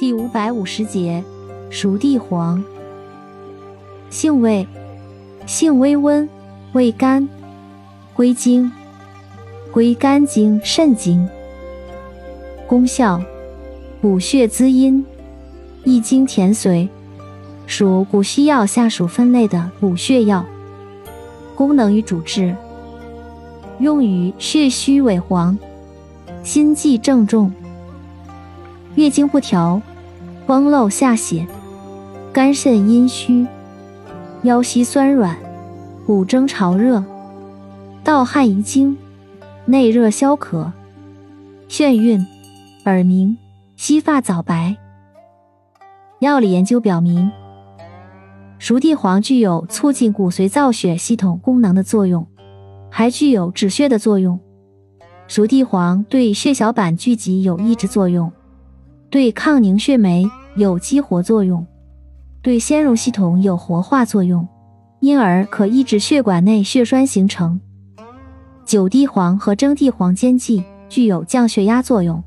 第五百五十节，熟地黄。性味，性微温，味甘，归经，归肝经、肾经。功效，补血滋阴，益精填髓，属补虚药下属分类的补血药。功能与主治，用于血虚萎黄、心悸症重。月经不调、崩漏下血、肝肾阴虚、腰膝酸软、骨蒸潮热、盗汗遗精、内热消渴、眩晕、耳鸣、稀发早白。药理研究表明，熟地黄具有促进骨髓造血系统功能的作用，还具有止血的作用。熟地黄对血小板聚集有抑制作用。对抗凝血酶有激活作用，对纤溶系统有活化作用，因而可抑制血管内血栓形成。酒地黄和蒸地黄兼剂，具有降血压作用。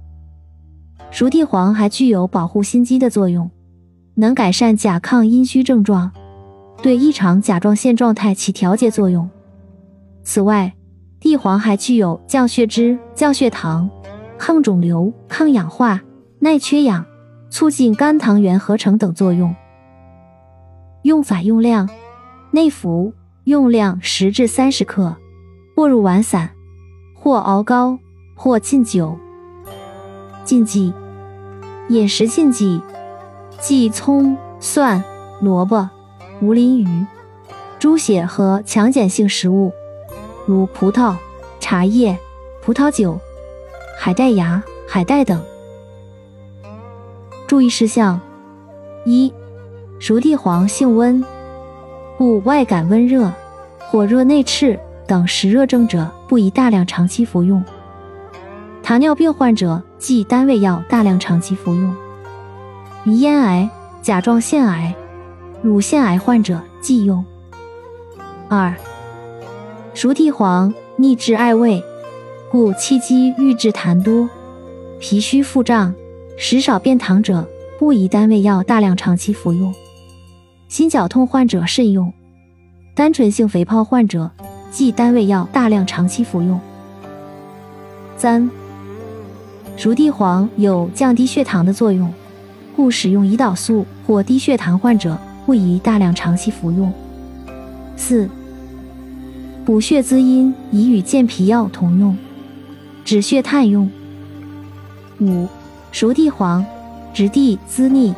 熟地黄还具有保护心肌的作用，能改善甲亢阴虚症状，对异常甲状腺状态起调节作用。此外，地黄还具有降血脂、降血糖、抗肿瘤、抗氧化。耐缺氧、促进肝糖原合成等作用。用法用量：内服，用量十至三十克，或入丸散，或熬膏，或浸酒。禁忌：饮食禁忌：忌葱、蒜、萝卜、无鳞鱼、猪血和强碱性食物，如葡萄、茶叶、葡萄酒、海带芽、海带等。注意事项：一、熟地黄性温，故外感温热、火热内赤等实热症者不宜大量长期服用。糖尿病患者忌单位药大量长期服用。鼻咽癌、甲状腺癌、乳腺癌患者忌用。二、熟地黄逆治艾味，故气机郁滞痰多、脾虚腹胀。食少便溏者不宜单位药大量长期服用，心绞痛患者慎用，单纯性肥胖患者忌单位药大量长期服用。三、熟地黄有降低血糖的作用，故使用胰岛素或低血糖患者不宜大量长期服用。四、补血滋阴宜与健脾药同用，止血炭用。五。熟地黄，质地滋腻，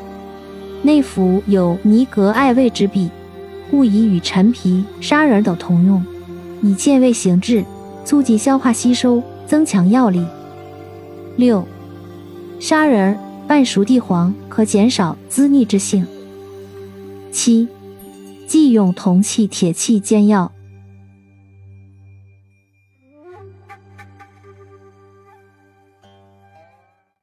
内服有尼格艾味之弊，故宜与陈皮、砂仁等同用，以健胃行滞，促进消化吸收，增强药力。六，砂仁拌熟地黄可减少滋腻之性。七，忌用铜器、铁器煎药。